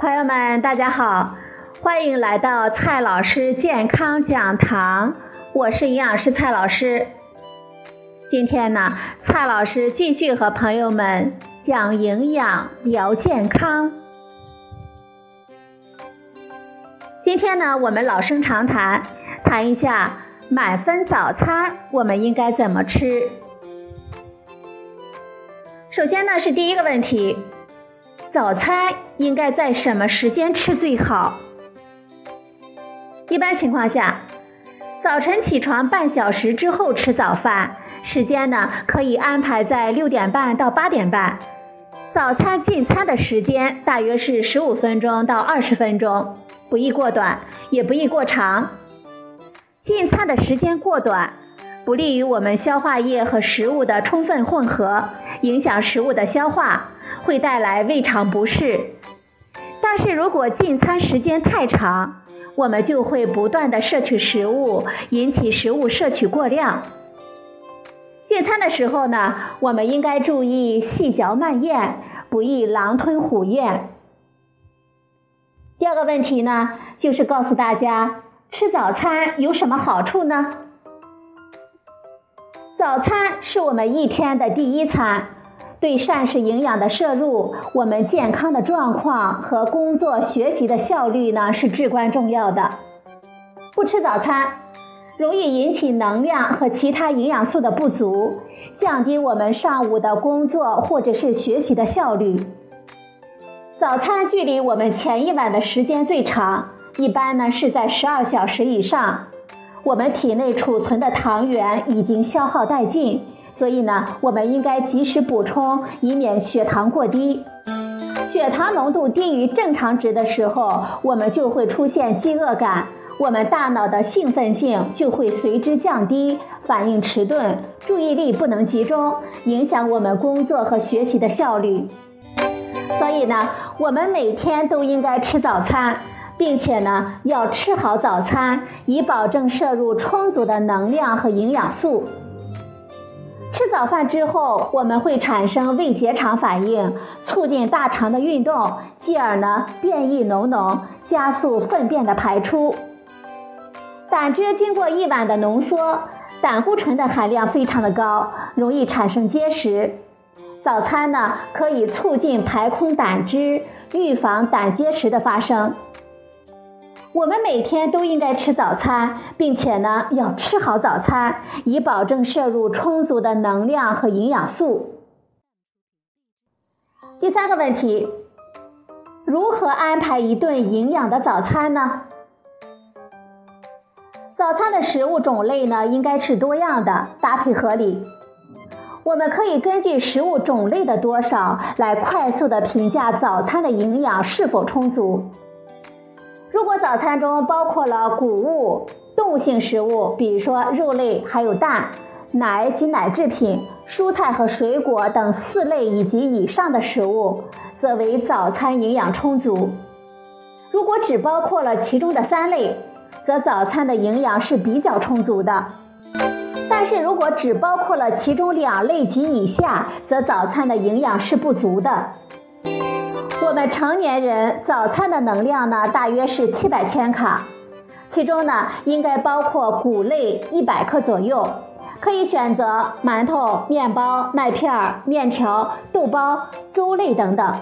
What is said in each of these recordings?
朋友们，大家好，欢迎来到蔡老师健康讲堂，我是营养师蔡老师。今天呢，蔡老师继续和朋友们讲营养、聊健康。今天呢，我们老生常谈，谈一下满分早餐我们应该怎么吃。首先呢，是第一个问题。早餐应该在什么时间吃最好？一般情况下，早晨起床半小时之后吃早饭，时间呢可以安排在六点半到八点半。早餐进餐的时间大约是十五分钟到二十分钟，不宜过短，也不宜过长。进餐的时间过短，不利于我们消化液和食物的充分混合，影响食物的消化。会带来胃肠不适，但是如果进餐时间太长，我们就会不断的摄取食物，引起食物摄取过量。进餐的时候呢，我们应该注意细嚼慢咽，不宜狼吞虎咽。第二个问题呢，就是告诉大家吃早餐有什么好处呢？早餐是我们一天的第一餐。对膳食营养的摄入，我们健康的状况和工作学习的效率呢是至关重要的。不吃早餐，容易引起能量和其他营养素的不足，降低我们上午的工作或者是学习的效率。早餐距离我们前一晚的时间最长，一般呢是在十二小时以上，我们体内储存的糖原已经消耗殆尽。所以呢，我们应该及时补充，以免血糖过低。血糖浓度低于正常值的时候，我们就会出现饥饿感，我们大脑的兴奋性就会随之降低，反应迟钝，注意力不能集中，影响我们工作和学习的效率。所以呢，我们每天都应该吃早餐，并且呢，要吃好早餐，以保证摄入充足的能量和营养素。吃早饭之后，我们会产生胃结肠反应，促进大肠的运动，继而呢便意浓浓，加速粪便的排出。胆汁经过一晚的浓缩，胆固醇的含量非常的高，容易产生结石。早餐呢可以促进排空胆汁，预防胆结石的发生。我们每天都应该吃早餐，并且呢要吃好早餐，以保证摄入充足的能量和营养素。第三个问题，如何安排一顿营养的早餐呢？早餐的食物种类呢应该是多样的，搭配合理。我们可以根据食物种类的多少来快速的评价早餐的营养是否充足。如果早餐中包括了谷物、动物性食物，比如说肉类、还有蛋、奶及奶制品、蔬菜和水果等四类以及以上的食物，则为早餐营养充足。如果只包括了其中的三类，则早餐的营养是比较充足的。但是如果只包括了其中两类及以下，则早餐的营养是不足的。我们成年人早餐的能量呢，大约是七百千卡，其中呢应该包括谷类一百克左右，可以选择馒头、面包、麦片、面条、豆包、粥类等等。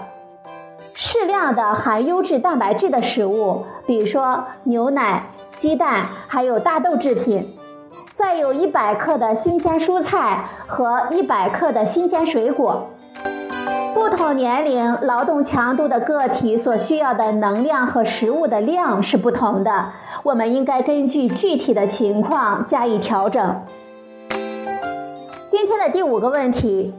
适量的含优质蛋白质的食物，比如说牛奶、鸡蛋，还有大豆制品。再有一百克的新鲜蔬菜和一百克的新鲜水果。不同年龄、劳动强度的个体所需要的能量和食物的量是不同的，我们应该根据具体的情况加以调整。今天的第五个问题，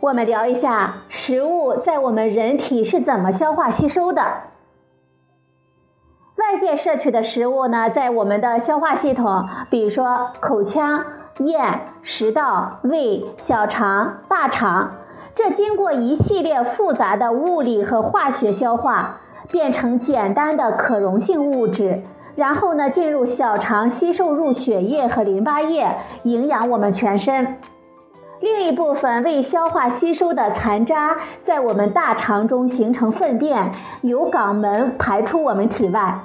我们聊一下食物在我们人体是怎么消化吸收的。外界摄取的食物呢，在我们的消化系统，比如说口腔、咽、食道、胃、小肠、大肠。这经过一系列复杂的物理和化学消化，变成简单的可溶性物质，然后呢进入小肠吸收入血液和淋巴液，营养我们全身。另一部分未消化吸收的残渣在我们大肠中形成粪便，由肛门排出我们体外。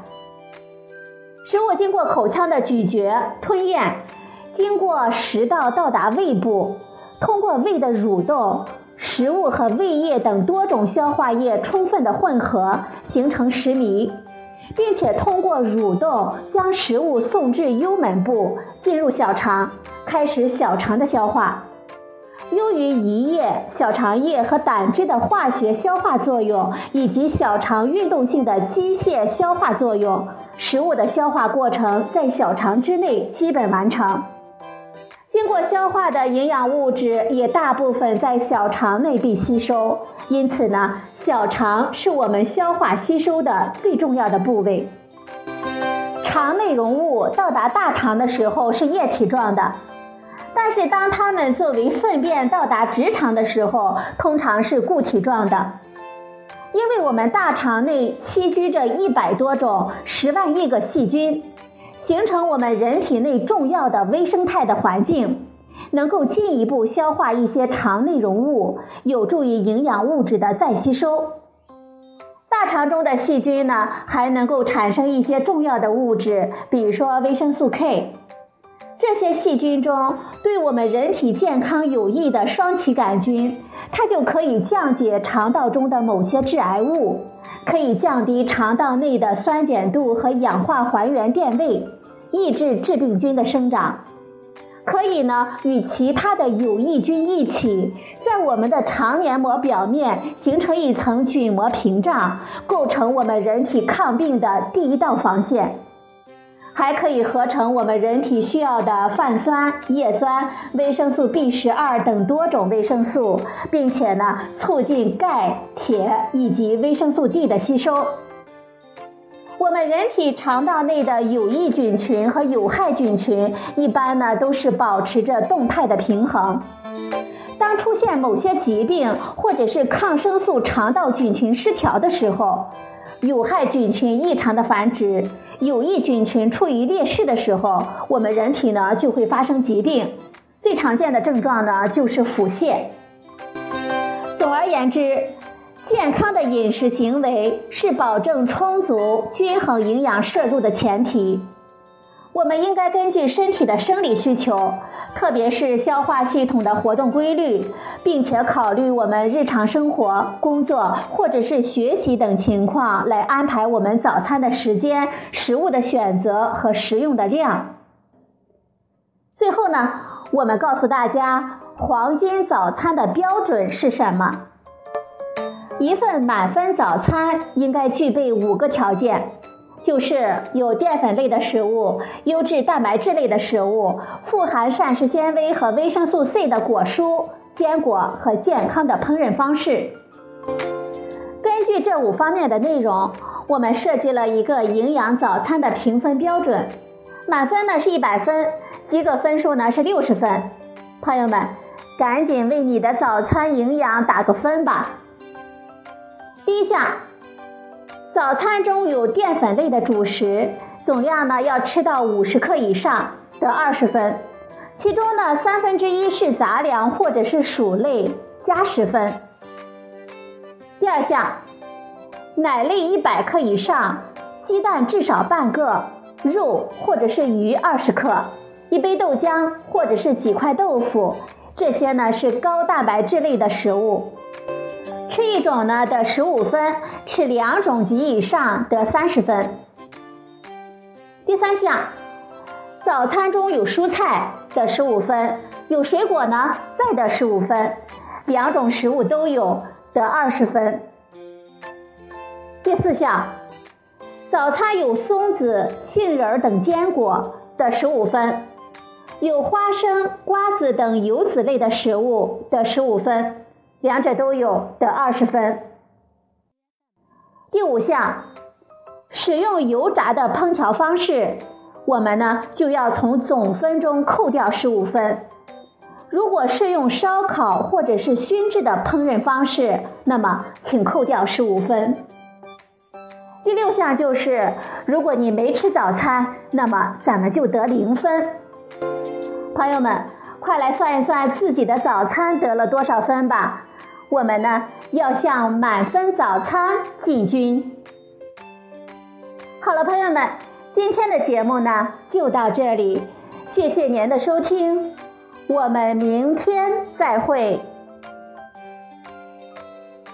食物经过口腔的咀嚼、吞咽，经过食道到达胃部，通过胃的蠕动，食物和胃液等多种消化液充分的混合，形成食糜。并且通过蠕动将食物送至幽门部，进入小肠，开始小肠的消化。由于胰液、小肠液和胆汁的化学消化作用，以及小肠运动性的机械消化作用，食物的消化过程在小肠之内基本完成。经过消化的营养物质也大部分在小肠内被吸收，因此呢，小肠是我们消化吸收的最重要的部位。肠内容物到达大肠的时候是液体状的，但是当它们作为粪便到达直肠的时候，通常是固体状的。因为我们大肠内栖居着一百多种、十万亿个细菌。形成我们人体内重要的微生态的环境，能够进一步消化一些肠内容物，有助于营养物质的再吸收。大肠中的细菌呢，还能够产生一些重要的物质，比如说维生素 K。这些细菌中，对我们人体健康有益的双歧杆菌，它就可以降解肠道中的某些致癌物。可以降低肠道内的酸碱度和氧化还原电位，抑制致病菌的生长。可以呢，与其他的有益菌一起，在我们的肠黏膜表面形成一层菌膜屏障，构成我们人体抗病的第一道防线。还可以合成我们人体需要的泛酸、叶酸、维生素 B 十二等多种维生素，并且呢，促进钙、铁以及维生素 D 的吸收。我们人体肠道内的有益菌群和有害菌群一般呢都是保持着动态的平衡。当出现某些疾病或者是抗生素肠道菌群失调的时候，有害菌群异常的繁殖。有益菌群处于劣势的时候，我们人体呢就会发生疾病。最常见的症状呢就是腹泻。总而言之，健康的饮食行为是保证充足均衡营养摄入的前提。我们应该根据身体的生理需求，特别是消化系统的活动规律，并且考虑我们日常生活、工作或者是学习等情况，来安排我们早餐的时间、食物的选择和食用的量。最后呢，我们告诉大家，黄金早餐的标准是什么？一份满分早餐应该具备五个条件。就是有淀粉类的食物、优质蛋白质类的食物、富含膳食纤维和维生素 C 的果蔬、坚果和健康的烹饪方式。根据这五方面的内容，我们设计了一个营养早餐的评分标准。满分呢是一百分，及格分数呢是六十分。朋友们，赶紧为你的早餐营养打个分吧。第一项。早餐中有淀粉类的主食，总量呢要吃到五十克以上，得二十分。其中呢三分之一是杂粮或者是薯类，加十分。第二项，奶类一百克以上，鸡蛋至少半个，肉或者是鱼二十克，一杯豆浆或者是几块豆腐，这些呢是高蛋白质类的食物。吃一种呢得十五分，吃两种及以上得三十分。第三项，早餐中有蔬菜得十五分，有水果呢再得十五分，两种食物都有得二十分。第四项，早餐有松子、杏仁等坚果得十五分，有花生、瓜子等油脂类的食物得十五分。两者都有得二十分。第五项，使用油炸的烹调方式，我们呢就要从总分中扣掉十五分。如果是用烧烤或者是熏制的烹饪方式，那么请扣掉十五分。第六项就是，如果你没吃早餐，那么咱们就得零分。朋友们。快来算一算自己的早餐得了多少分吧。我们呢要向满分早餐进军。好了，朋友们，今天的节目呢就到这里，谢谢您的收听，我们明天再会。